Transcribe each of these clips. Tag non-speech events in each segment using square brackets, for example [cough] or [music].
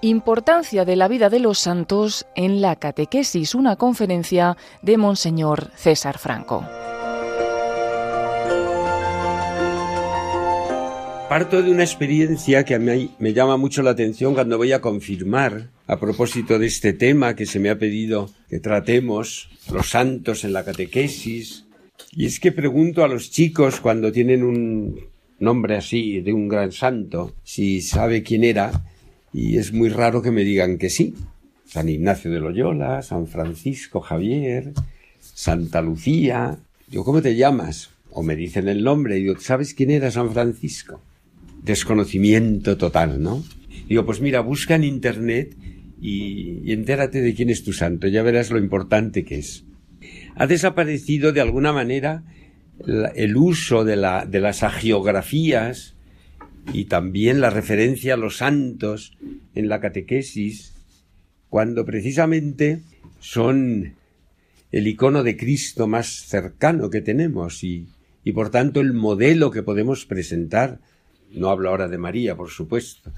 Importancia de la vida de los santos en la catequesis, una conferencia de Monseñor César Franco. Parto de una experiencia que a mí me llama mucho la atención cuando voy a confirmar, a propósito de este tema que se me ha pedido que tratemos, los santos en la catequesis, y es que pregunto a los chicos cuando tienen un nombre así de un gran santo, si sabe quién era, y es muy raro que me digan que sí. San Ignacio de Loyola, San Francisco Javier, Santa Lucía. Digo, ¿cómo te llamas? O me dicen el nombre y digo, ¿sabes quién era San Francisco? Desconocimiento total, ¿no? Digo, pues mira, busca en internet y, y entérate de quién es tu santo, ya verás lo importante que es. Ha desaparecido de alguna manera el uso de, la, de las agiografías y también la referencia a los santos en la catequesis, cuando precisamente son el icono de Cristo más cercano que tenemos y, y por tanto el modelo que podemos presentar, no hablo ahora de María, por supuesto,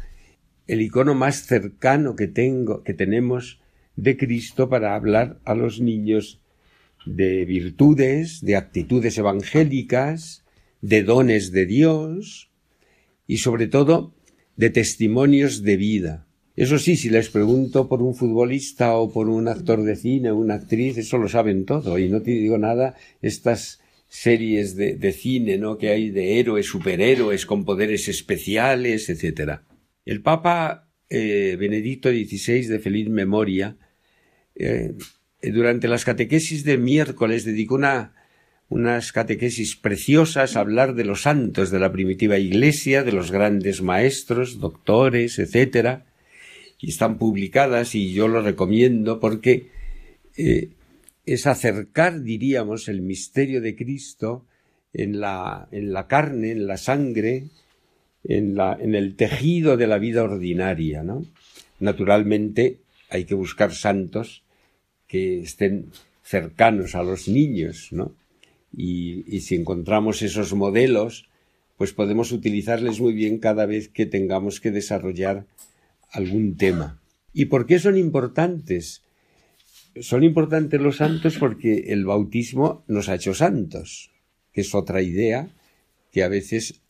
el icono más cercano que tengo, que tenemos de Cristo para hablar a los niños de virtudes, de actitudes evangélicas, de dones de Dios, y sobre todo de testimonios de vida. Eso sí, si les pregunto por un futbolista o por un actor de cine o una actriz, eso lo saben todo. Y no te digo nada, estas series de, de cine, ¿no? Que hay de héroes, superhéroes con poderes especiales, etc. El Papa eh, Benedicto XVI de feliz memoria, eh, durante las catequesis de miércoles dedicó una unas catequesis preciosas, hablar de los santos de la primitiva iglesia, de los grandes maestros, doctores, etcétera, y están publicadas y yo lo recomiendo porque eh, es acercar, diríamos, el misterio de Cristo en la, en la carne, en la sangre, en, la, en el tejido de la vida ordinaria. Naturalmente hay que buscar santos que estén cercanos a los niños, ¿no? y, si encontramos esos modelos, pues podemos utilizarles muy bien cada vez que tengamos que desarrollar algún tema. ¿Y por qué son importantes? Son importantes los santos porque el bautismo nos ha hecho santos, que es otra idea que a veces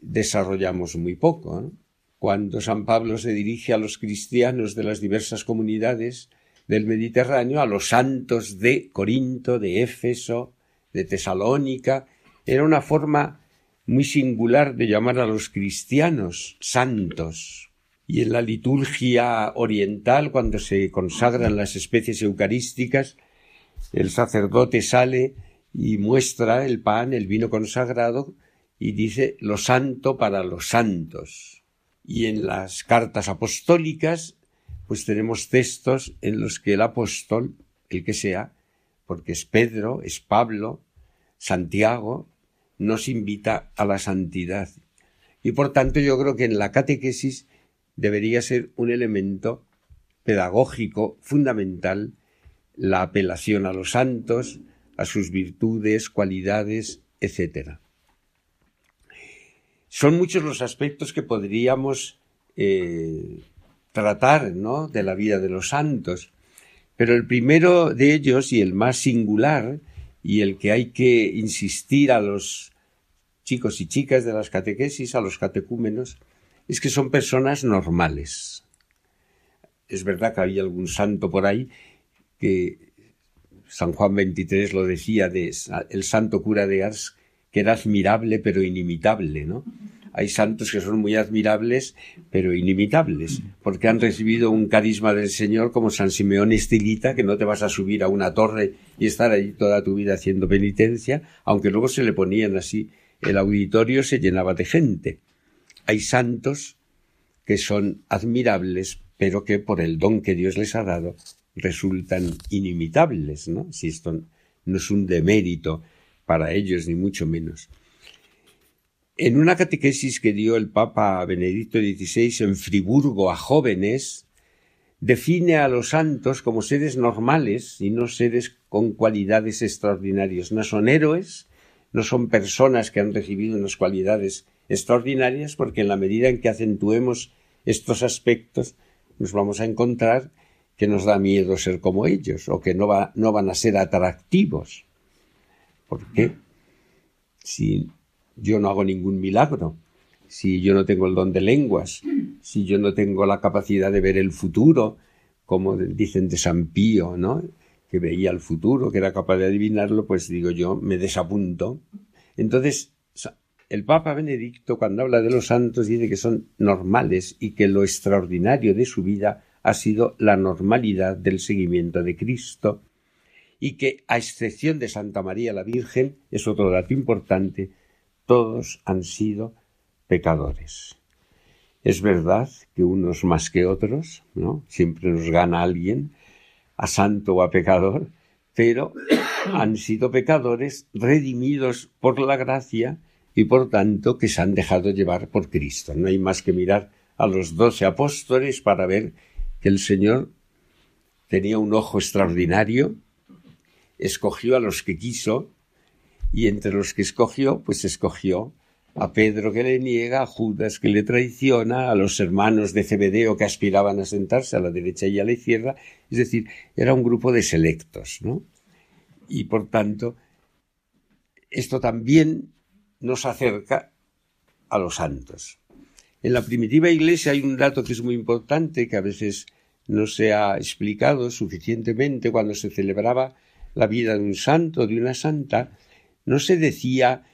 desarrollamos muy poco. Cuando San Pablo se dirige a los cristianos de las diversas comunidades del Mediterráneo, a los santos de Corinto, de Éfeso, de Tesalónica, era una forma muy singular de llamar a los cristianos santos. Y en la liturgia oriental, cuando se consagran las especies eucarísticas, el sacerdote sale y muestra el pan, el vino consagrado, y dice lo santo para los santos. Y en las cartas apostólicas, pues tenemos textos en los que el apóstol, el que sea, porque es Pedro, es Pablo, Santiago, nos invita a la santidad. Y por tanto yo creo que en la catequesis debería ser un elemento pedagógico fundamental la apelación a los santos, a sus virtudes, cualidades, etc. Son muchos los aspectos que podríamos eh, tratar ¿no? de la vida de los santos. Pero el primero de ellos y el más singular y el que hay que insistir a los chicos y chicas de las catequesis, a los catecúmenos, es que son personas normales. Es verdad que había algún santo por ahí que San Juan XXIII lo decía de el santo cura de Ars, que era admirable pero inimitable, ¿no? Hay santos que son muy admirables, pero inimitables, porque han recibido un carisma del Señor como San Simeón Estilita, que no te vas a subir a una torre y estar ahí toda tu vida haciendo penitencia, aunque luego se le ponían así, el auditorio se llenaba de gente. Hay santos que son admirables, pero que por el don que Dios les ha dado resultan inimitables, ¿no? Si esto no es un demérito para ellos, ni mucho menos. En una catequesis que dio el Papa Benedicto XVI en Friburgo a jóvenes, define a los santos como seres normales y no seres con cualidades extraordinarias. No son héroes, no son personas que han recibido unas cualidades extraordinarias, porque en la medida en que acentuemos estos aspectos, nos vamos a encontrar que nos da miedo ser como ellos o que no, va, no van a ser atractivos. ¿Por qué? Si yo no hago ningún milagro, si yo no tengo el don de lenguas, si yo no tengo la capacidad de ver el futuro, como dicen de San Pío, ¿no? que veía el futuro, que era capaz de adivinarlo, pues digo yo, me desapunto. Entonces, el Papa Benedicto, cuando habla de los santos, dice que son normales y que lo extraordinario de su vida ha sido la normalidad del seguimiento de Cristo y que, a excepción de Santa María la Virgen, es otro dato importante, todos han sido pecadores. Es verdad que unos más que otros, ¿no? Siempre nos gana alguien, a santo o a pecador, pero [coughs] han sido pecadores redimidos por la gracia y por tanto que se han dejado llevar por Cristo. No hay más que mirar a los doce apóstoles para ver que el Señor tenía un ojo extraordinario, escogió a los que quiso y entre los que escogió, pues escogió a Pedro que le niega, a Judas que le traiciona, a los hermanos de Cebedeo que aspiraban a sentarse a la derecha y a la izquierda, es decir, era un grupo de selectos, ¿no? Y por tanto, esto también nos acerca a los santos. En la primitiva iglesia hay un dato que es muy importante, que a veces no se ha explicado suficientemente cuando se celebraba la vida de un santo, de una santa, no se decía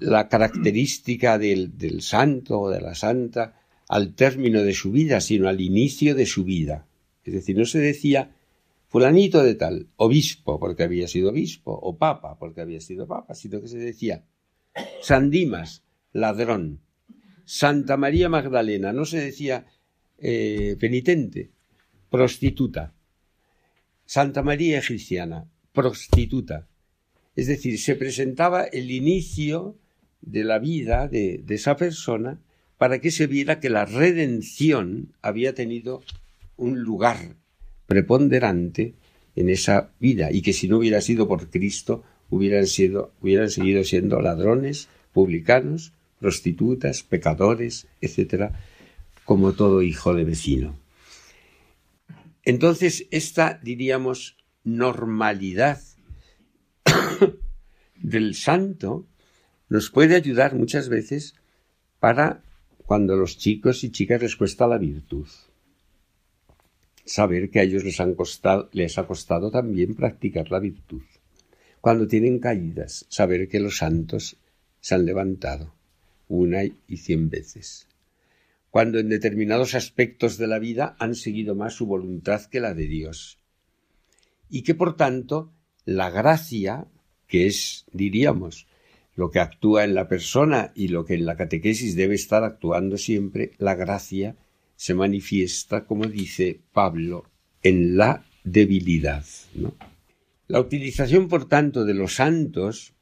la característica del, del santo o de la santa al término de su vida, sino al inicio de su vida. Es decir, no se decía fulanito de tal, obispo porque había sido obispo, o papa porque había sido papa, sino que se decía San Dimas, ladrón, Santa María Magdalena, no se decía eh, penitente, prostituta, Santa María Egipciana, prostituta, es decir, se presentaba el inicio de la vida de, esa persona para que se viera que la redención había tenido un lugar preponderante en esa vida y que si no hubiera sido por Cristo hubieran, sido, hubieran seguido siendo ladrones, publicanos, prostitutas, pecadores, etcétera, como todo hijo de vecino. Entonces, esta, diríamos, normalidad [coughs] del santo nos puede ayudar muchas veces para cuando a los chicos y chicas les cuesta la virtud. Saber que a ellos les, han costado, les ha costado también practicar la virtud. Cuando tienen caídas, saber que los santos se han levantado una y cien veces. Cuando en determinados aspectos de la vida han seguido más su voluntad que la de Dios. Y que por tanto la gracia que es, diríamos, lo que actúa en la persona y lo que en la catequesis debe estar actuando siempre, la gracia se manifiesta, como dice Pablo, en la debilidad. La utilización, por tanto, de los santos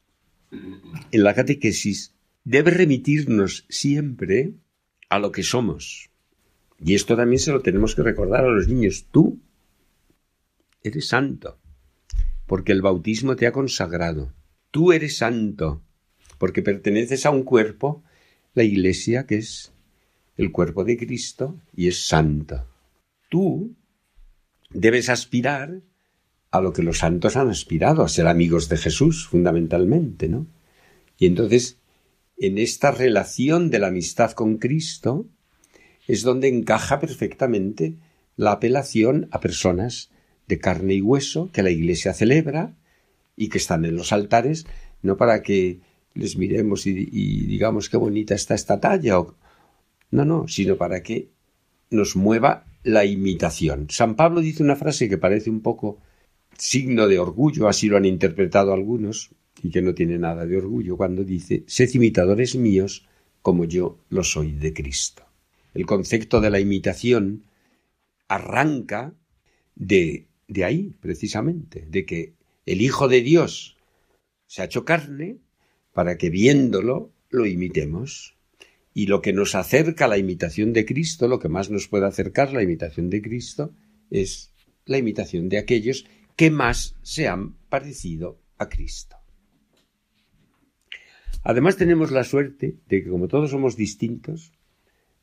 en la catequesis debe remitirnos siempre a lo que somos. Y esto también se lo tenemos que recordar a los niños. Tú eres santo porque el bautismo te ha consagrado. Tú eres santo, porque perteneces a un cuerpo, la Iglesia, que es el cuerpo de Cristo, y es santa. Tú debes aspirar a lo que los santos han aspirado, a ser amigos de Jesús, fundamentalmente, ¿no? Y entonces, en esta relación de la amistad con Cristo, es donde encaja perfectamente la apelación a personas de carne y hueso que la Iglesia celebra y que están en los altares, no para que les miremos y, digamos qué bonita está esta talla, o, no, no, sino para que nos mueva la imitación. San Pablo dice una frase que parece un poco signo de orgullo, así lo han interpretado algunos, y que no tiene nada de orgullo, cuando dice, sed imitadores míos como yo lo soy de Cristo. El concepto de la imitación arranca de de ahí, precisamente, de que el Hijo de Dios se ha hecho carne para que viéndolo lo imitemos. Y lo que nos acerca a la imitación de Cristo, lo que más nos puede acercar la imitación de Cristo, es la imitación de aquellos que más se han parecido a Cristo. Además tenemos la suerte de que como todos somos distintos,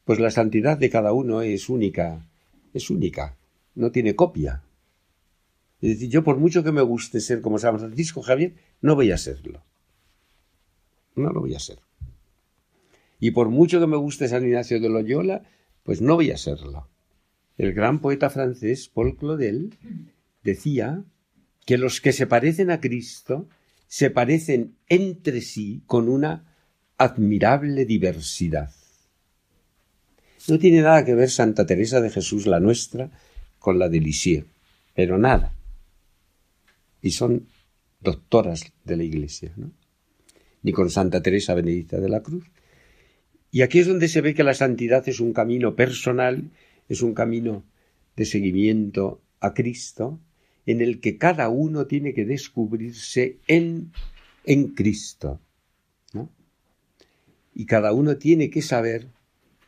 pues la santidad de cada uno es única, es única, no tiene copia. Es decir, yo por mucho que me guste ser como San Francisco Javier, no voy a serlo. No lo voy a ser. Y por mucho que me guste San Ignacio de Loyola, pues no voy a serlo. El gran poeta francés Paul Claudel decía que los que se parecen a Cristo se parecen entre sí con una admirable diversidad. No tiene nada que ver Santa Teresa de Jesús, la nuestra, con la de Lisieux, pero nada. Y son doctoras de la Iglesia, ¿no? Ni con Santa Teresa Benedicta de la Cruz. Y aquí es donde se ve que la santidad es un camino personal, es un camino de seguimiento a Cristo, en el que cada uno tiene que descubrirse en, en Cristo. Y cada uno tiene que saber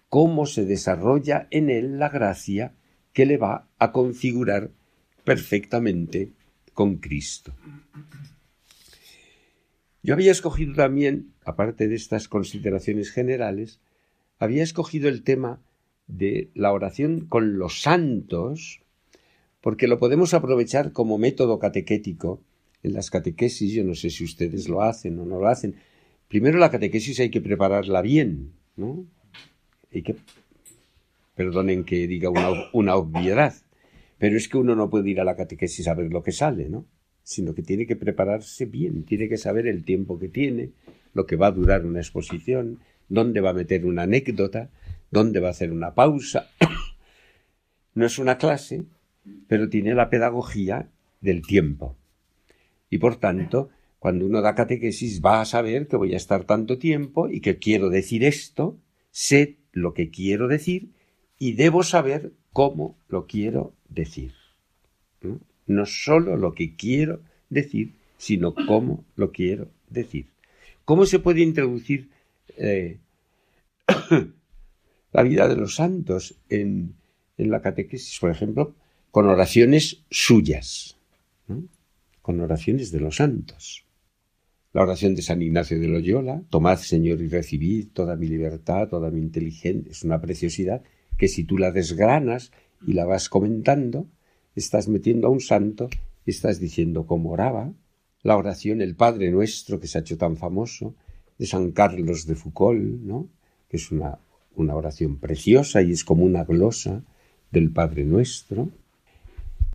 cómo se desarrolla en él la gracia que le va a configurar perfectamente con Cristo. Yo había escogido también, aparte de estas consideraciones generales, había escogido el tema de la oración con los santos, porque lo podemos aprovechar como método catequético en las catequesis. Yo no sé si ustedes lo hacen o no lo hacen. Primero la catequesis hay que prepararla bien, ¿no? Hay que, perdonen que diga una, una obviedad, pero es que uno no puede ir a la catequesis a ver lo que sale, ¿no? Sino que tiene que prepararse bien, tiene que saber el tiempo que tiene, lo que va a durar una exposición, dónde va a meter una anécdota, dónde va a hacer una pausa. [coughs] no es una clase, pero tiene la pedagogía del tiempo. Y por tanto, cuando uno da catequesis va a saber que voy a estar tanto tiempo y que quiero decir esto, sé lo que quiero decir y debo saber cómo lo quiero decir. No, solo lo que quiero decir, sino cómo lo quiero decir. ¿Cómo se puede introducir eh, [coughs] la vida de los santos en, la catequesis, por ejemplo, con oraciones suyas, con oraciones de los santos. La oración de San Ignacio de Loyola, tomad Señor y recibid toda mi libertad, toda mi inteligencia, es una preciosidad que si tú la desgranas y la vas comentando, estás metiendo a un santo estás diciendo cómo oraba. La oración El Padre Nuestro, que se ha hecho tan famoso, de San Carlos de Foucault, ¿no? que es una una oración preciosa y es como una glosa del Padre Nuestro.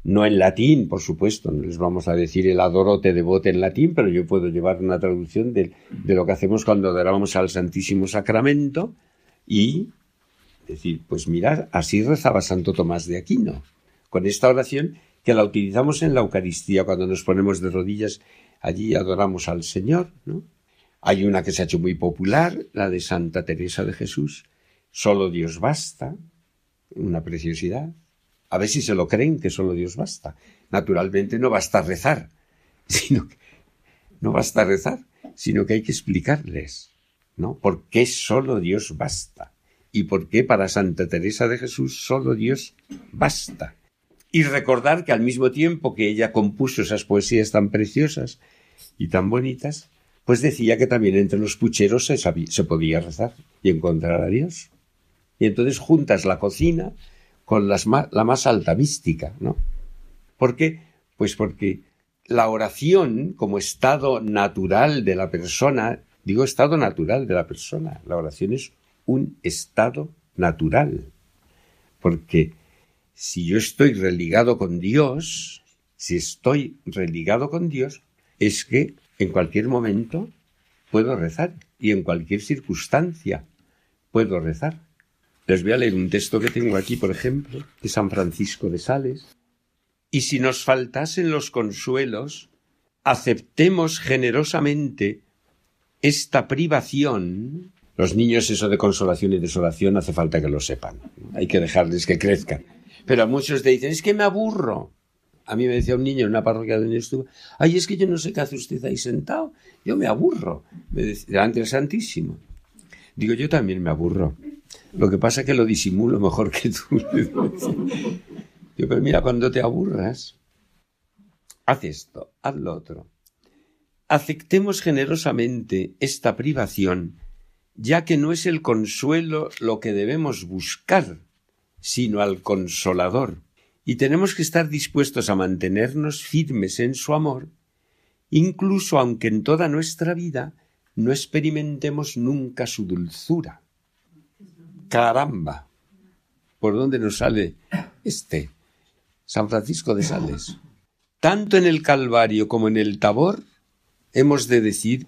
No en latín, por supuesto, no les vamos a decir el adorote devote en latín, pero yo puedo llevar una traducción de, lo que hacemos cuando adoramos al Santísimo Sacramento y decir, pues mirad, así rezaba Santo Tomás de Aquino, con esta oración que la utilizamos en la Eucaristía cuando nos ponemos de rodillas allí adoramos al Señor, ¿no? Hay una que se ha hecho muy popular, la de Santa Teresa de Jesús, Solo Dios basta, una preciosidad. A ver si se lo creen que solo Dios basta. Naturalmente no basta rezar, [laughs] sino que no basta rezar, sino que hay que explicarles, ¿no? ¿Por qué solo Dios basta? Y por qué para Santa Teresa de Jesús solo Dios basta. Y recordar que al mismo tiempo que ella compuso esas poesías tan preciosas y tan bonitas, pues decía que también entre los pucheros se, podía rezar y encontrar a Dios. Y entonces juntas la cocina con la más alta mística, ¿no? ¿Por qué? Pues porque la oración como estado natural de la persona, digo estado natural de la persona, la oración es un estado natural. Porque si yo estoy religado con Dios, si estoy religado con Dios, es que en cualquier momento puedo rezar y en cualquier circunstancia puedo rezar. Les voy a leer un texto que tengo aquí, por ejemplo, de San Francisco de Sales. Y si nos faltasen los consuelos, aceptemos generosamente esta privación. Los niños eso de consolación y desolación hace falta que lo sepan. Hay que dejarles que crezcan. Pero a muchos te dicen, es que me aburro. A mí me decía un niño en una parroquia donde estuve, ay, es que yo no sé qué hace usted ahí sentado. Yo me aburro. Me decía, delante del Santísimo. Digo, yo también me aburro. Lo que pasa es que lo disimulo mejor que tú. [laughs] Yo, pero mira, cuando te aburras, haz esto, haz lo otro. aceptemos generosamente esta privación, ya que no es el consuelo lo que debemos buscar, sino al consolador, y tenemos que estar dispuestos a mantenernos firmes en su amor, incluso aunque en toda nuestra vida no experimentemos nunca su dulzura. Caramba, ¿por dónde nos sale este? San Francisco de Sales. Tanto en el Calvario como en el Tabor hemos de decir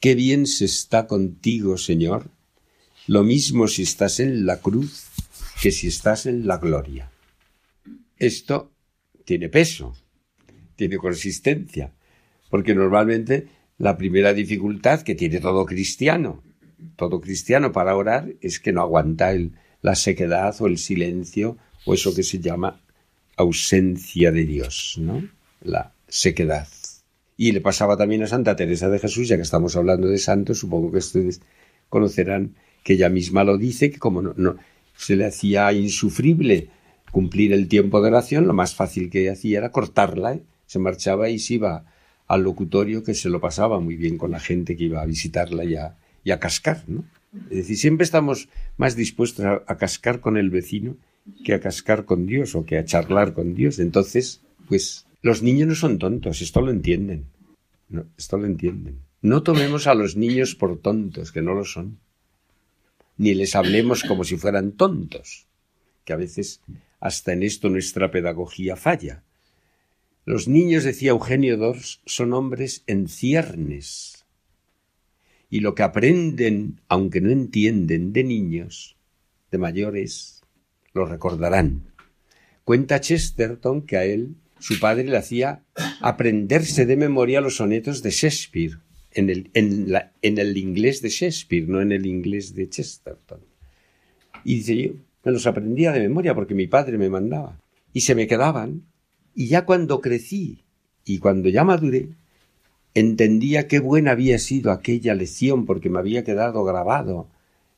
qué bien se está contigo, Señor, lo mismo si estás en la cruz que si estás en la gloria. Esto tiene peso, tiene consistencia, porque normalmente la primera dificultad que tiene todo cristiano, todo cristiano para orar, es que no aguanta el, la sequedad o el silencio o eso que se llama ausencia de Dios, ¿no? La sequedad. Y le pasaba también a Santa Teresa de Jesús, ya que estamos hablando de santos, supongo que ustedes conocerán que ella misma lo dice, que como no, se le hacía insufrible cumplir el tiempo de oración, lo más fácil que hacía era cortarla, ¿eh? se marchaba y se iba al locutorio que se lo pasaba muy bien con la gente que iba a visitarla y a, y a cascar, ¿no? Es decir, siempre estamos más dispuestos a, cascar con el vecino que a cascar con Dios o que a charlar con Dios. Entonces, pues los niños no son tontos, esto lo entienden. No, esto lo entienden. No tomemos a los niños por tontos, que no lo son. Ni les hablemos como si fueran tontos, que a veces hasta en esto nuestra pedagogía falla. Los niños, decía Eugenio Dors, son hombres en ciernes. Y lo que aprenden, aunque no entienden de niños, de mayores, lo recordarán. Cuenta Chesterton que a él su padre le hacía aprenderse de memoria los sonetos de Shakespeare, en el, en, el inglés de Shakespeare, no en el inglés de Chesterton. Y dice yo, me los aprendía de memoria porque mi padre me mandaba. Y se me quedaban y ya cuando crecí y cuando ya maduré, entendía qué buena había sido aquella lección porque me había quedado grabado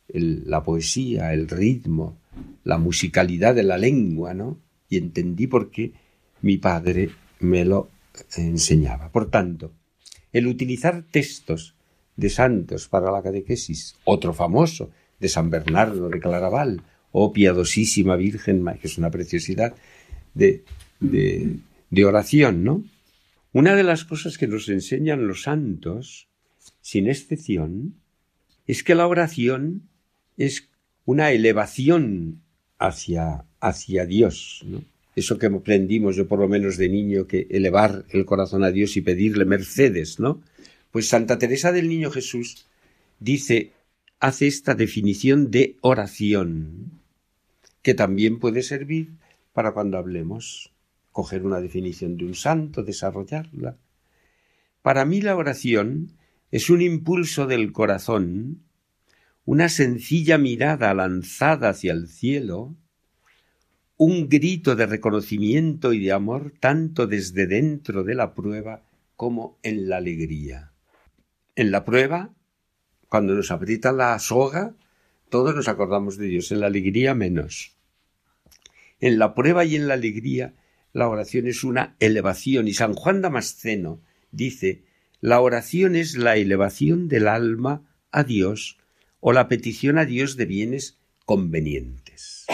la poesía, el ritmo, la musicalidad de la lengua, ¿no? Y entendí por qué mi padre me lo enseñaba. Por tanto, el utilizar textos de santos para la catequesis, otro famoso, de San Bernardo de Claraval, oh piadosísima Virgen, que es una preciosidad, de de, oración, ¿no? Una de las cosas que nos enseñan los santos, sin excepción, es que la oración es una elevación hacia, hacia Dios, ¿no? Eso que aprendimos yo por lo menos de niño, que elevar el corazón a Dios y pedirle mercedes, ¿no? Pues Santa Teresa del Niño Jesús dice, hace esta definición de oración, que también puede servir para cuando hablemos coger una definición de un santo, desarrollarla. Para mí la oración es un impulso del corazón, una sencilla mirada lanzada hacia el cielo, un grito de reconocimiento y de amor tanto desde dentro de la prueba como en la alegría. En la prueba, cuando nos aprieta la soga, todos nos acordamos de Dios, en la alegría menos. En la prueba y en la alegría la oración es una elevación y San Juan Damasceno dice la oración es la elevación del alma a Dios o la petición a Dios de bienes convenientes.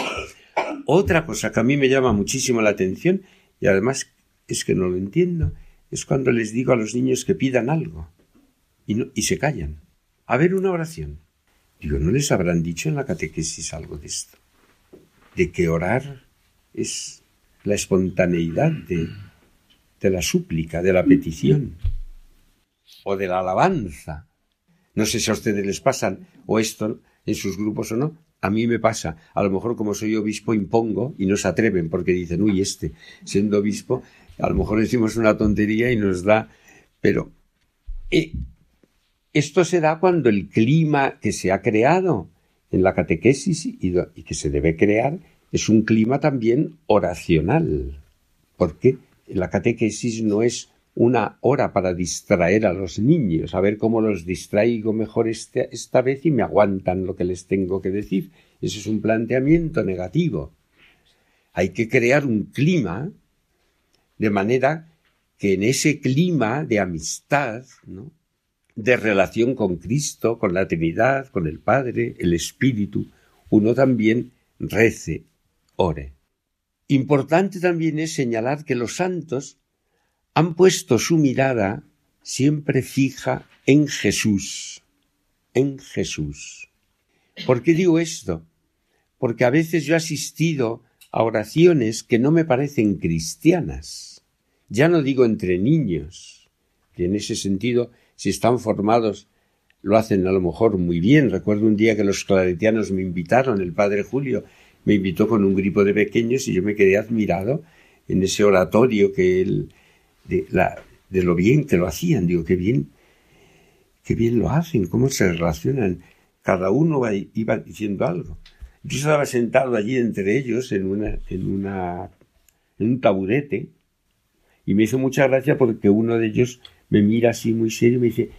Otra cosa que a mí me llama muchísimo la atención y además es que no lo entiendo es cuando les digo a los niños que pidan algo y, se callan. A ver una oración. Digo, ¿no les habrán dicho en la catequesis algo de esto? De que orar es la espontaneidad de, de la súplica, de la petición o de la alabanza. No sé si a ustedes les pasan o esto en sus grupos o no. A mí me pasa. A lo mejor como soy obispo impongo y no se atreven porque dicen, uy, este, siendo obispo, a lo mejor decimos una tontería y nos da... Pero eh, esto se da cuando el clima que se ha creado en la catequesis y que se debe crear es un clima también oracional, porque la catequesis no es una hora para distraer a los niños, a ver cómo los distraigo mejor este, esta vez y me aguantan lo que les tengo que decir. Eso es un planteamiento negativo. Hay que crear un clima de manera que en ese clima de amistad, de relación con Cristo, con la Trinidad, con el Padre, el Espíritu, uno también rece, ore. Importante también es señalar que los santos han puesto su mirada siempre fija en Jesús, en Jesús. ¿Por qué digo esto? Porque a veces yo he asistido a oraciones que no me parecen cristianas. Ya no digo entre niños, que en ese sentido, si están formados, lo hacen a lo mejor muy bien. Recuerdo un día que los claretianos me invitaron, el padre Julio me invitó con un grupo de pequeños y yo me quedé admirado en ese oratorio que él, de, la, de lo bien que lo hacían. Digo, qué bien, qué bien lo hacen, cómo se relacionan. Cada uno iba diciendo algo. Yo estaba sentado allí entre ellos en una, en una, en un taburete y me hizo mucha gracia porque uno de ellos me mira así muy serio y me dice,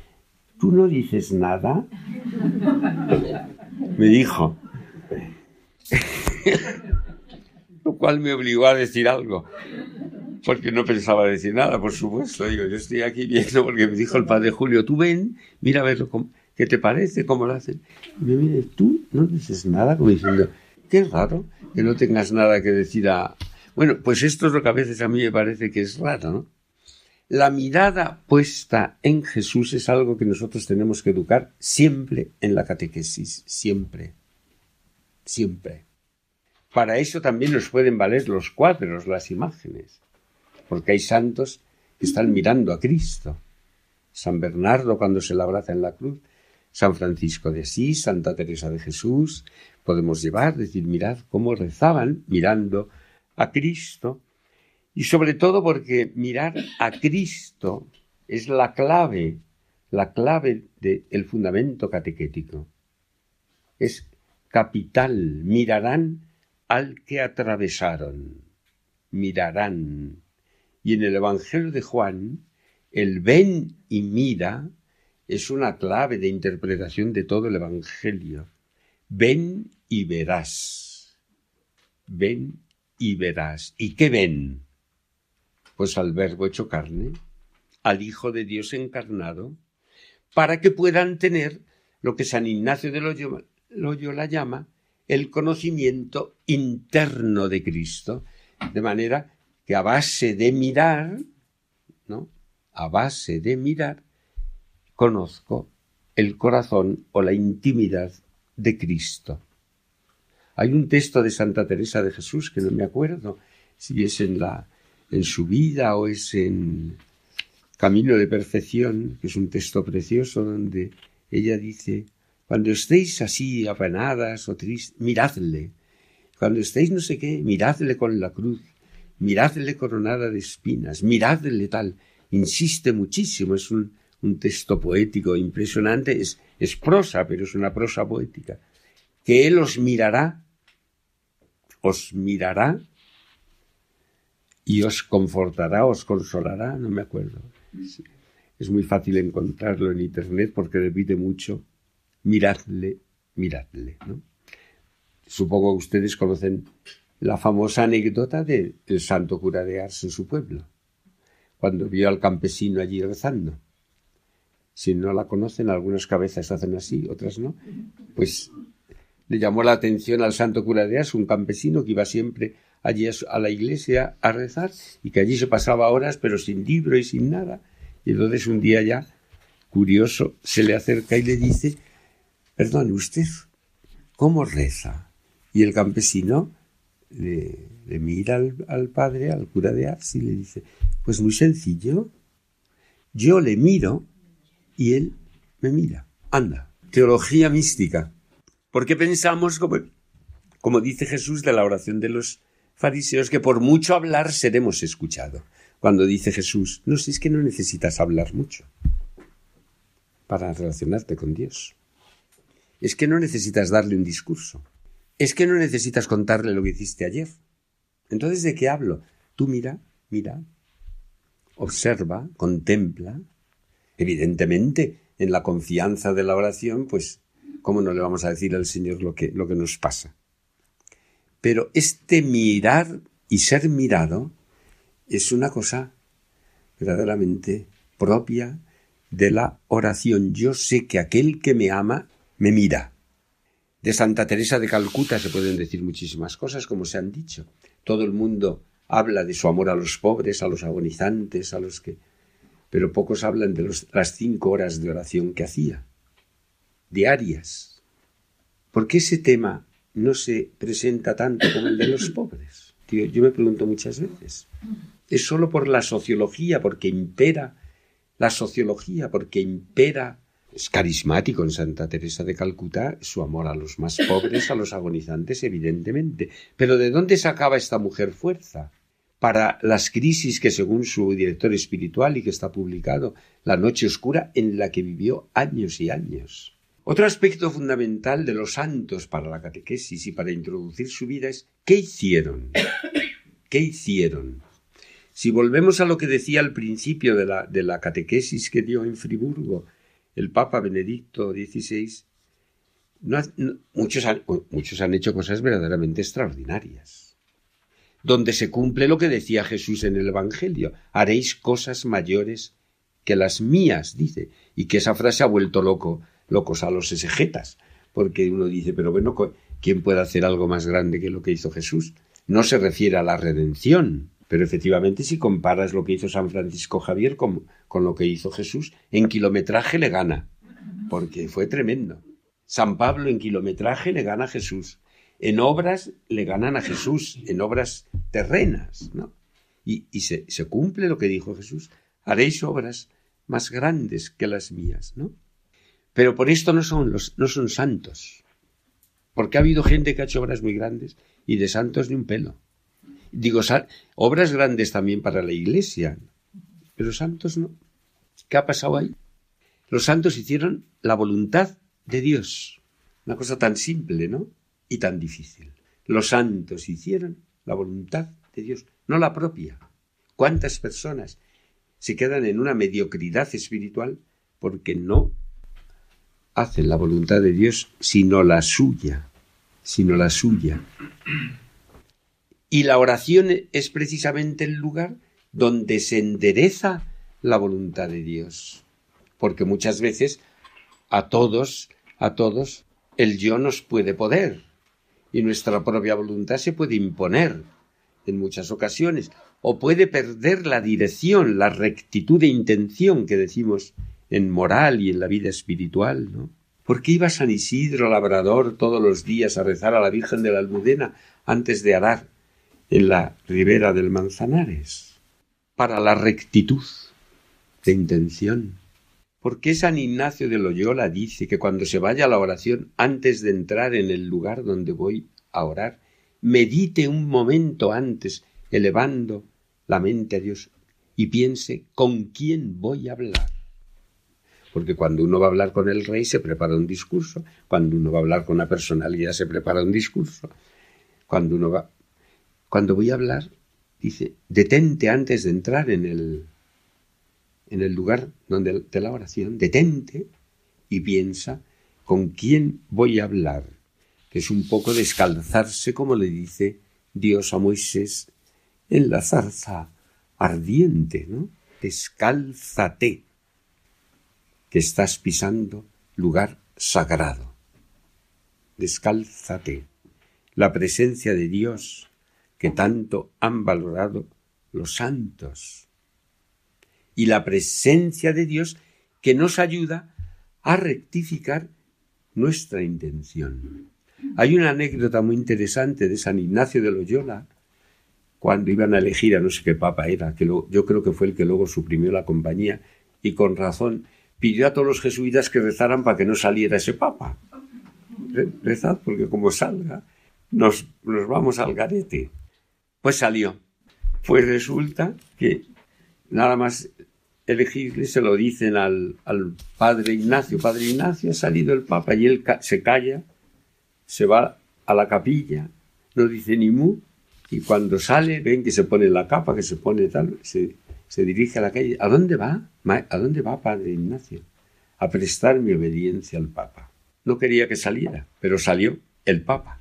¿tú no dices nada? [laughs] me dijo. [laughs] Lo cual me obligó a decir algo. Porque no pensaba decir nada, por supuesto. Digo, yo estoy aquí viendo porque me dijo el padre Julio, tú ven, mira a ver qué te parece, cómo lo hacen. Y me mire, tú no dices nada, como diciendo, qué raro que no tengas nada que decir a... Bueno, pues esto es lo que a veces a mí me parece que es raro, ¿no? La mirada puesta en Jesús es algo que nosotros tenemos que educar siempre en la catequesis, siempre, siempre. Para eso también nos pueden valer los cuadros, las imágenes, porque hay santos que están mirando a Cristo. San Bernardo cuando se le abraza en la cruz, San Francisco de Asís, Santa Teresa de Jesús, podemos llevar, decir, mirad cómo rezaban mirando a Cristo y sobre todo porque mirar a Cristo es la clave, la clave del fundamento catequético. Es capital, mirarán al que atravesaron, mirarán. Y en el Evangelio de Juan, el ven y mira es una clave de interpretación de todo el Evangelio. Ven y verás. Ven y verás. ¿Y qué ven? Pues al verbo hecho carne, al Hijo de Dios encarnado, para que puedan tener lo que San Ignacio de Loyola llama el conocimiento interno de Cristo, de manera que a base de mirar, ¿no? A base de mirar, conozco el corazón o la intimidad de Cristo. Hay un texto de Santa Teresa de Jesús que no me acuerdo si es en la en su vida o es en Camino de Perfección, que es un texto precioso donde ella dice, cuando estéis así apanadas o tristes, miradle. Cuando estéis no sé qué, miradle con la cruz, miradle coronada de espinas, miradle tal. Insiste muchísimo, es un, texto poético impresionante, es, es prosa, pero es una prosa poética. Que Él os mirará, os mirará y os confortará, os consolará, no me acuerdo. Es, muy fácil encontrarlo en internet porque repite mucho, miradle, miradle. Supongo que ustedes conocen la famosa anécdota del santo cura de Ars en su pueblo, cuando vio al campesino allí rezando. Si no la conocen, algunas cabezas hacen así, otras no. Pues le llamó la atención al santo cura de Ars, un campesino que iba siempre allí a la iglesia a rezar y que allí se pasaba horas pero sin libro y sin nada. Y entonces un día ya, curioso, se le acerca y le dice, perdone usted, ¿cómo reza? Y el campesino le, mira al, padre, al cura de Ars y le dice, pues muy sencillo, yo le miro y él me mira. Anda, teología mística. Porque pensamos, como, como dice Jesús de la oración de los fariseos que por mucho hablar seremos escuchados. Cuando dice Jesús, no sé, es que no necesitas hablar mucho para relacionarte con Dios. Es que no necesitas darle un discurso. Es que no necesitas contarle lo que hiciste ayer. Entonces, ¿de qué hablo? Tú mira, mira, observa, contempla. Evidentemente, en la confianza de la oración, pues, ¿cómo no le vamos a decir al Señor lo que, lo que nos pasa? Pero este mirar y ser mirado es una cosa verdaderamente propia de la oración. Yo sé que aquel que me ama me mira. De Santa Teresa de Calcuta se pueden decir muchísimas cosas, como se han dicho. Todo el mundo habla de su amor a los pobres, a los agonizantes, a los que... Pero pocos hablan de las cinco horas de oración que hacía, diarias. ¿Por qué ese tema no se presenta tanto como el de los [coughs] pobres? yo me pregunto muchas veces. Es solo por la sociología, porque impera la sociología, porque impera es carismático en Santa Teresa de Calcuta su amor a los más pobres, a los agonizantes, evidentemente. Pero ¿de dónde sacaba esta mujer fuerza? Para las crisis que según su director espiritual y que está publicado, la noche oscura en la que vivió años y años. Otro aspecto fundamental de los santos para la catequesis y para introducir su vida es ¿qué hicieron? ¿Qué hicieron? Si volvemos a lo que decía al principio de la, de la catequesis que dio en Friburgo el Papa Benedicto XVI, muchos, han, muchos han hecho cosas verdaderamente extraordinarias, donde se cumple lo que decía Jesús en el Evangelio, haréis cosas mayores que las mías, dice, y que esa frase ha vuelto loco, locos a los exegetas, porque uno dice, pero bueno, ¿quién puede hacer algo más grande que lo que hizo Jesús? No se refiere a la redención, pero efectivamente, si comparas lo que hizo San Francisco Javier con, con lo que hizo Jesús, en kilometraje le gana, porque fue tremendo. San Pablo en kilometraje le gana a Jesús. En obras le ganan a Jesús, en obras terrenas, ¿no? Y, y se, se, cumple lo que dijo Jesús. Haréis obras más grandes que las mías, ¿no? Pero por esto no son, los, no son santos. Porque ha habido gente que ha hecho obras muy grandes y de santos ni un pelo. Digo, obras grandes también para la iglesia, pero santos no. ¿Qué ha pasado ahí? Los santos hicieron la voluntad de Dios. Una cosa tan simple, ¿no? Y tan difícil. Los santos hicieron la voluntad de Dios, no la propia. ¿Cuántas personas se quedan en una mediocridad espiritual porque no hacen la voluntad de Dios sino la suya, sino la suya? Y la oración es precisamente el lugar donde se endereza la voluntad de Dios. Porque muchas veces a todos, a todos, el yo nos puede poder y nuestra propia voluntad se puede imponer en muchas ocasiones o puede perder la dirección, la rectitud de intención que decimos en moral y en la vida espiritual, ¿no? ¿Por qué iba San Isidro Labrador todos los días a rezar a la Virgen de la Almudena antes de arar? En la ribera del Manzanares, para la rectitud de intención. ¿Por qué San Ignacio de Loyola dice que cuando se vaya a la oración, antes de entrar en el lugar donde voy a orar, medite un momento antes, elevando la mente a Dios, y piense con quién voy a hablar? Porque cuando uno va a hablar con el rey se prepara un discurso, cuando uno va a hablar con una personalidad se prepara un discurso, cuando uno va cuando voy a hablar, dice, detente antes de entrar en el, en el lugar donde, de la oración, detente y piensa con quién voy a hablar, que es un poco descalzarse, como le dice Dios a Moisés en la zarza ardiente, ¿no? Descálzate, que estás pisando lugar sagrado. Descálzate. La presencia de Dios que tanto han valorado los santos y la presencia de Dios que nos ayuda a rectificar nuestra intención. Hay una anécdota muy interesante de San Ignacio de Loyola, cuando iban a elegir a no sé qué papa era, que yo creo que fue el que luego suprimió la compañía, y con razón pidió a todos los jesuitas que rezaran para que no saliera ese papa. Rezad, porque como salga, nos, nos vamos al garete. Pues salió. Pues resulta que nada más elegirle se lo dicen al, al, padre Ignacio. Padre Ignacio ha salido el Papa y él se calla, se va a la capilla, no dice ni mu, y cuando sale ven que se pone la capa, que se pone tal, se, se dirige a la calle. ¿A dónde va? ¿A dónde va Padre Ignacio? A prestar mi obediencia al Papa. No quería que saliera, pero salió el Papa.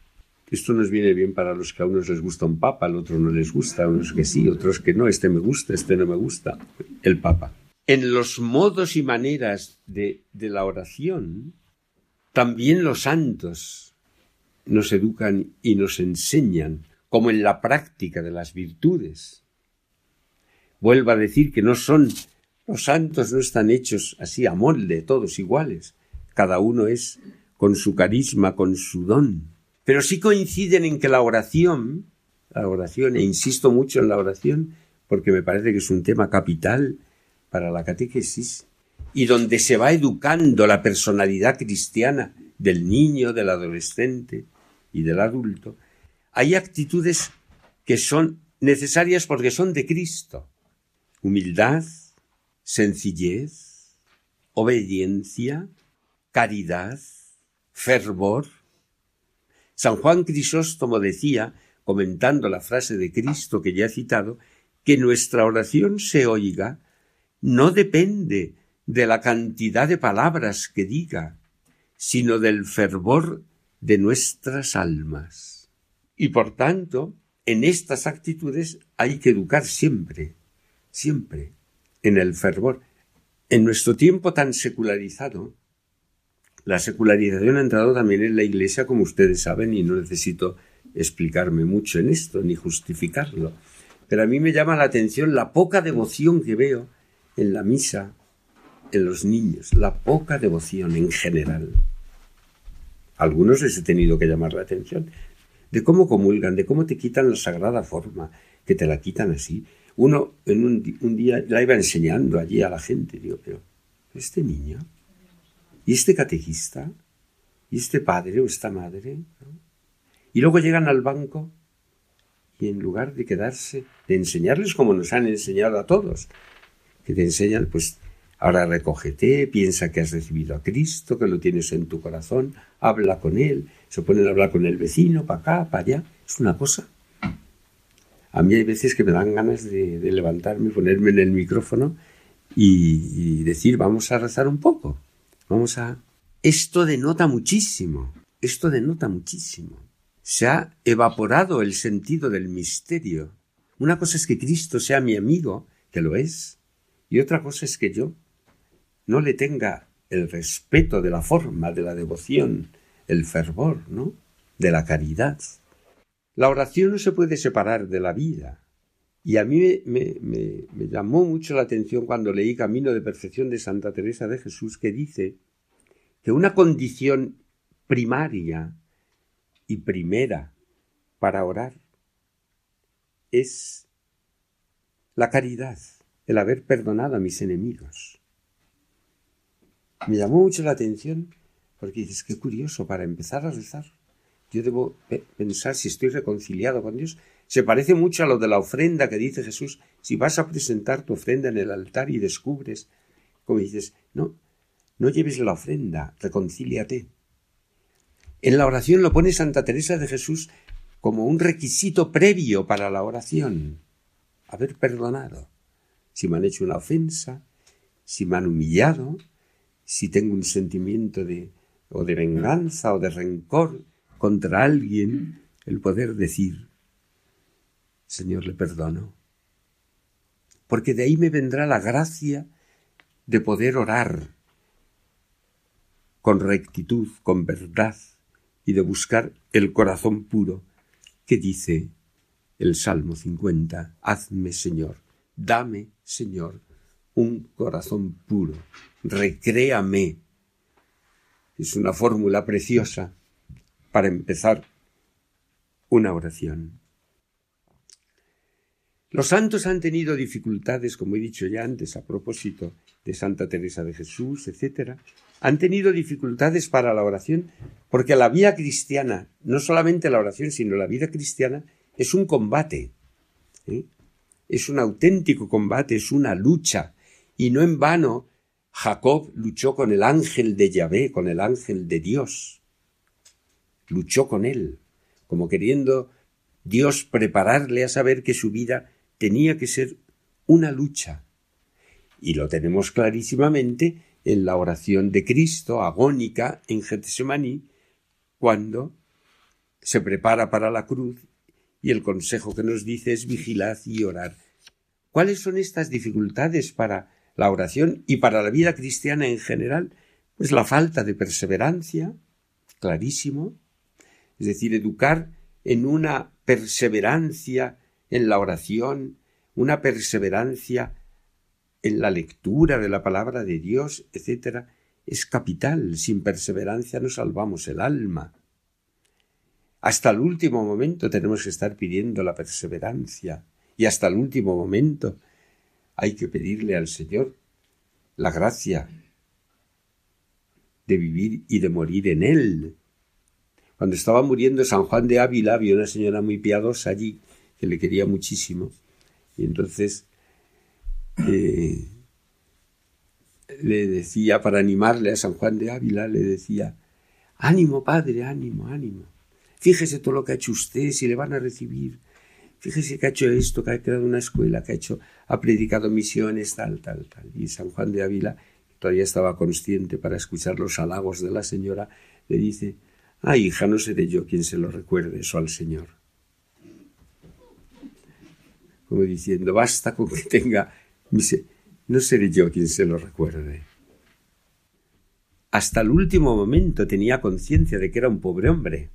Esto nos viene bien para los que a unos les gusta un papa, al otro no les gusta, a unos que sí, otros que no, este me gusta, este no me gusta, el papa. En los modos y maneras de, de la oración, también los santos nos educan y nos enseñan, como en la práctica de las virtudes. Vuelvo a decir que no son, los santos no están hechos así a molde, todos iguales. Cada uno es con su carisma, con su don. Pero sí coinciden en que la oración, la oración, e insisto mucho en la oración, porque me parece que es un tema capital para la catequesis, y donde se va educando la personalidad cristiana del niño, del adolescente y del adulto, hay actitudes que son necesarias porque son de Cristo. Humildad, sencillez, obediencia, caridad, fervor. San Juan Crisóstomo decía, comentando la frase de Cristo que ya he citado, que nuestra oración se oiga no depende de la cantidad de palabras que diga, sino del fervor de nuestras almas. Y por tanto, en estas actitudes hay que educar siempre, siempre, en el fervor. En nuestro tiempo tan secularizado, la secularización ha entrado también en la Iglesia, como ustedes saben, y no necesito explicarme mucho en esto, ni justificarlo. Pero a mí me llama la atención la poca devoción que veo en la misa, en los niños, la poca devoción en general. algunos les he tenido que llamar la atención de cómo comulgan, de cómo te quitan la sagrada forma, que te la quitan así. Uno en un, un día la iba enseñando allí a la gente, digo, pero este niño ¿Y este catequista? ¿Y este padre o esta madre? Y luego llegan al banco y en lugar de quedarse, de enseñarles como nos han enseñado a todos, que te enseñan, pues ahora recógete, piensa que has recibido a Cristo, que lo tienes en tu corazón, habla con Él, se ponen a hablar con el vecino, para acá, para allá, es una cosa. A mí hay veces que me dan ganas de, levantarme, ponerme en el micrófono y decir, vamos a rezar un poco. Vamos a... Esto denota muchísimo, esto denota muchísimo. Se ha evaporado el sentido del misterio. Una cosa es que Cristo sea mi amigo, que lo es, y otra cosa es que yo no le tenga el respeto de la forma, de la devoción, el fervor, ¿no? De la caridad. La oración no se puede separar de la vida. Y a mí me, llamó mucho la atención cuando leí Camino de Perfección de Santa Teresa de Jesús, que dice que una condición primaria y primera para orar es la caridad, el haber perdonado a mis enemigos. Me llamó mucho la atención porque dices, qué curioso, para empezar a rezar, yo debo pensar si estoy reconciliado con Dios, se parece mucho a lo de la ofrenda que dice Jesús. Si vas a presentar tu ofrenda en el altar y descubres, como dices, no, no lleves la ofrenda, reconcíliate. En la oración lo pone Santa Teresa de Jesús como un requisito previo para la oración. Haber perdonado. Si me han hecho una ofensa, si me han humillado, si tengo un sentimiento de o de venganza o de rencor contra alguien, el poder decir, Señor, le perdono. Porque de ahí me vendrá la gracia de poder orar con rectitud, con verdad, y de buscar el corazón puro que dice el Salmo 50, Hazme, Señor, dame, Señor, un corazón puro, recréame. Es una fórmula preciosa para empezar una oración. Los santos han tenido dificultades, como he dicho ya antes, a propósito de Santa Teresa de Jesús, etc. Han tenido dificultades para la oración porque la vida cristiana, no solamente la oración, sino la vida cristiana, es un combate. ¿eh? Es un auténtico combate, es una lucha. Y no en vano Jacob luchó con el ángel de Yahvé, con el ángel de Dios. Luchó con él, como queriendo Dios prepararle a saber que su vida tenía que ser una lucha. Y lo tenemos clarísimamente en la oración de Cristo agónica en Getsemaní, cuando se prepara para la cruz y el consejo que nos dice es vigilad y orar. ¿Cuáles son estas dificultades para la oración y para la vida cristiana en general? Pues la falta de perseverancia, clarísimo, es decir, educar en una perseverancia en la oración, una perseverancia en la lectura de la palabra de Dios, etc., es capital. Sin perseverancia no salvamos el alma. Hasta el último momento tenemos que estar pidiendo la perseverancia y hasta el último momento hay que pedirle al Señor la gracia de vivir y de morir en Él. Cuando estaba muriendo San Juan de Ávila había una señora muy piadosa allí que le quería muchísimo y entonces eh, le decía, para animarle a San Juan de Ávila, le decía, ánimo, padre, ánimo, ánimo. Fíjese todo lo que ha hecho usted, si le van a recibir. Fíjese que ha hecho esto, que ha creado una escuela, que ha hecho, ha predicado misiones, tal, tal, tal. Y San Juan de Ávila, todavía estaba consciente para escuchar los halagos de la señora, le dice, ah, hija, no seré yo quien se lo recuerde eso al Señor. Como diciendo, basta con que tenga no seré yo quien se lo recuerde. Hasta el último momento tenía conciencia de que era un pobre hombre.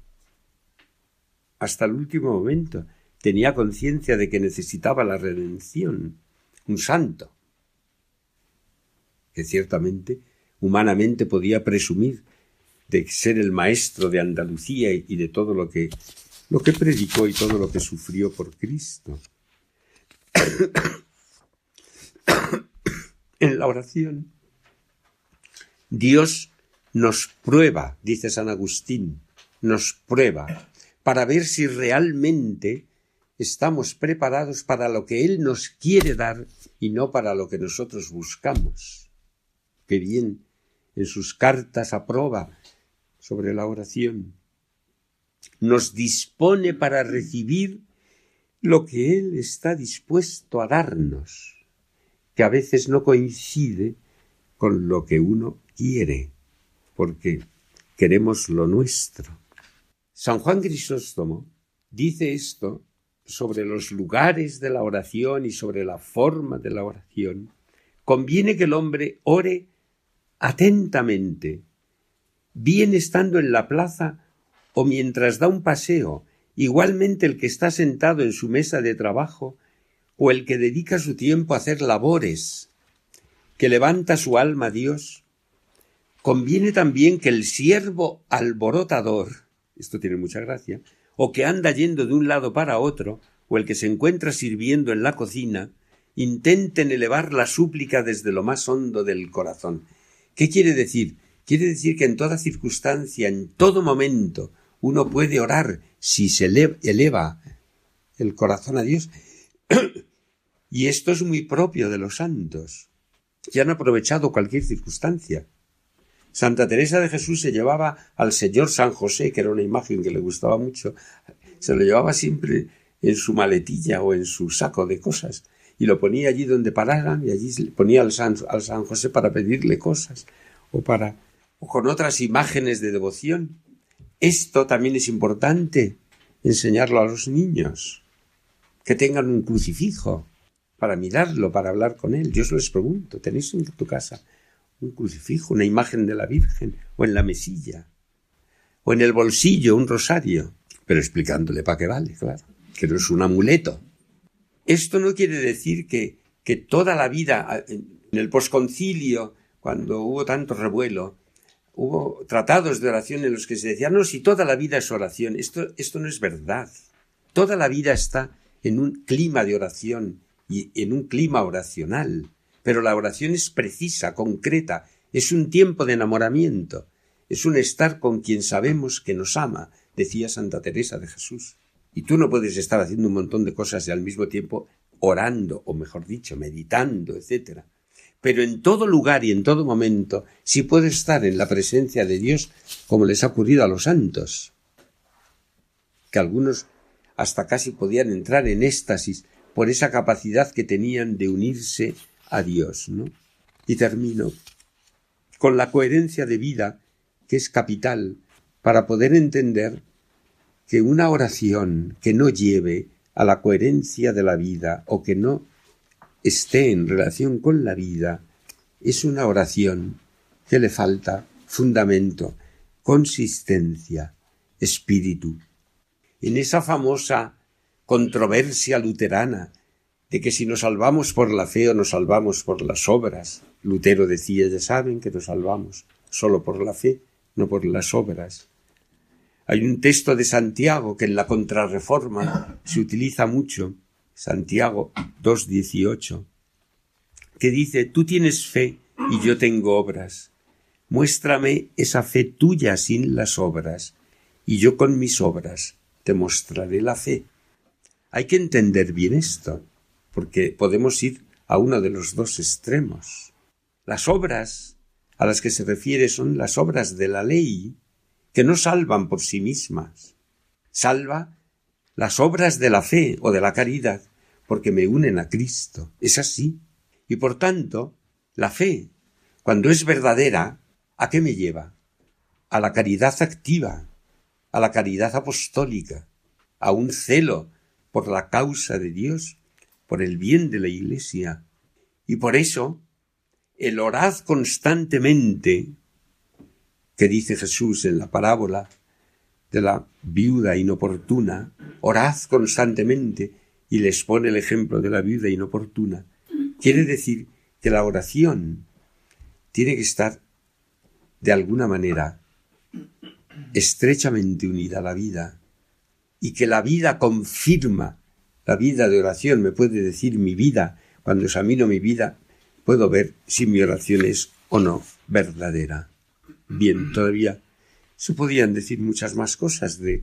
Hasta el último momento tenía conciencia de que necesitaba la redención, un santo, que ciertamente humanamente podía presumir de ser el maestro de Andalucía y de todo lo que lo que predicó y todo lo que sufrió por Cristo. [coughs] en la oración. Dios nos prueba, dice San Agustín, nos prueba para ver si realmente estamos preparados para lo que Él nos quiere dar y no para lo que nosotros buscamos. Qué bien en sus cartas aprueba sobre la oración. Nos dispone para recibir lo que Él está dispuesto a darnos que a veces no coincide con lo que uno quiere, porque queremos lo nuestro. San Juan Crisóstomo dice esto sobre los lugares de la oración y sobre la forma de la oración. Conviene que el hombre ore atentamente, bien estando en la plaza o mientras da un paseo, igualmente el que está sentado en su mesa de trabajo o el que dedica su tiempo a hacer labores, que levanta su alma a Dios, conviene también que el siervo alborotador, esto tiene mucha gracia, o que anda yendo de un lado para otro, o el que se encuentra sirviendo en la cocina, intenten elevar la súplica desde lo más hondo del corazón. ¿Qué quiere decir? Quiere decir que en toda circunstancia, en todo momento, uno puede orar si se eleva el corazón a Dios [clears throat] y esto es muy propio de los santos, que han aprovechado cualquier circunstancia. Santa Teresa de Jesús se llevaba al señor San José, que era una imagen que le gustaba mucho, se lo llevaba siempre en su maletilla o en su saco de cosas, y lo ponía allí donde pararan, y allí ponía al San, al San José para pedirle cosas, o para o con otras imágenes de devoción. Esto también es importante enseñarlo a los niños, que tengan un crucifijo, para mirarlo, para hablar con él. Yo os les pregunto, ¿tenéis en tu casa un crucifijo, una imagen de la Virgen, o en la mesilla, o en el bolsillo un rosario? Pero explicándole para qué vale, claro, que no es un amuleto. Esto no quiere decir que, que toda la vida, en el posconcilio, cuando hubo tanto revuelo, hubo tratados de oración en los que se decía, no, si toda la vida es oración, esto, esto no es verdad. Toda la vida está en un clima de oración, y en un clima oracional. Pero la oración es precisa, concreta, es un tiempo de enamoramiento, es un estar con quien sabemos que nos ama, decía Santa Teresa de Jesús. Y tú no puedes estar haciendo un montón de cosas y al mismo tiempo orando, o mejor dicho, meditando, etc. Pero en todo lugar y en todo momento sí puedes estar en la presencia de Dios como les ha ocurrido a los santos, que algunos hasta casi podían entrar en éxtasis por esa capacidad que tenían de unirse a Dios. ¿no? Y termino con la coherencia de vida que es capital para poder entender que una oración que no lleve a la coherencia de la vida o que no esté en relación con la vida es una oración que le falta fundamento, consistencia, espíritu. En esa famosa controversia luterana de que si nos salvamos por la fe o nos salvamos por las obras, Lutero decía, ya saben que nos salvamos solo por la fe, no por las obras. Hay un texto de Santiago que en la contrarreforma se utiliza mucho, Santiago 2.18, que dice, tú tienes fe y yo tengo obras. Muéstrame esa fe tuya sin las obras, y yo con mis obras te mostraré la fe. Hay que entender bien esto, porque podemos ir a uno de los dos extremos. Las obras a las que se refiere son las obras de la ley, que no salvan por sí mismas. Salva las obras de la fe o de la caridad, porque me unen a Cristo. Es así. Y por tanto, la fe, cuando es verdadera, ¿a qué me lleva? A la caridad activa, a la caridad apostólica, a un celo por la causa de Dios, por el bien de la Iglesia. Y por eso, el orad constantemente, que dice Jesús en la parábola de la viuda inoportuna, orad constantemente, y les pone el ejemplo de la viuda inoportuna, quiere decir que la oración tiene que estar de alguna manera estrechamente unida a la vida y que la vida confirma la vida de oración, me puede decir mi vida, cuando examino mi vida, puedo ver si mi oración es o no verdadera. Bien, todavía se podían decir muchas más cosas de,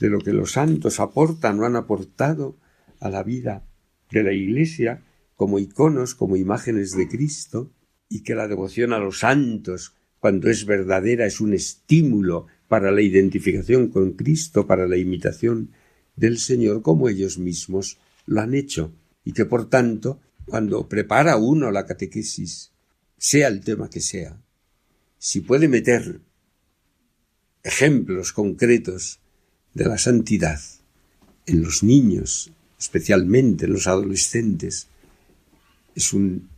de lo que los santos aportan o han aportado a la vida de la Iglesia como iconos, como imágenes de Cristo, y que la devoción a los santos, cuando es verdadera, es un estímulo para la identificación con Cristo, para la imitación del Señor, como ellos mismos lo han hecho, y que por tanto, cuando prepara uno la catequesis, sea el tema que sea, si puede meter ejemplos concretos de la santidad en los niños, especialmente en los adolescentes, es un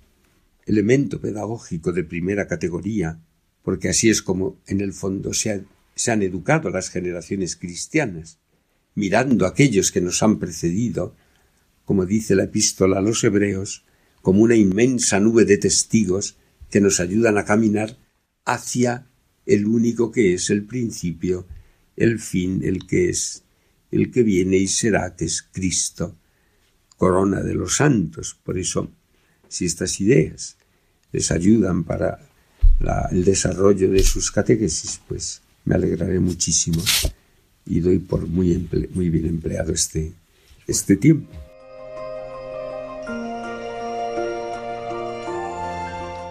elemento pedagógico de primera categoría, porque así es como en el fondo se, han educado las generaciones cristianas, mirando a aquellos que nos han precedido, como dice la epístola a los hebreos, como una inmensa nube de testigos que nos ayudan a caminar hacia el único que es el principio, el fin, el que es, el que viene y será, que es Cristo, corona de los santos. Por eso, si estas ideas les ayudan para el desarrollo de sus catequesis, pues me alegraré muchísimo y doy por muy, muy bien empleado este, este tiempo.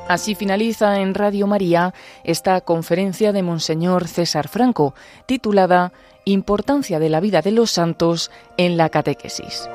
Así finaliza en Radio María esta conferencia de Monseñor César Franco, titulada Importancia de la vida de los santos en la catequesis.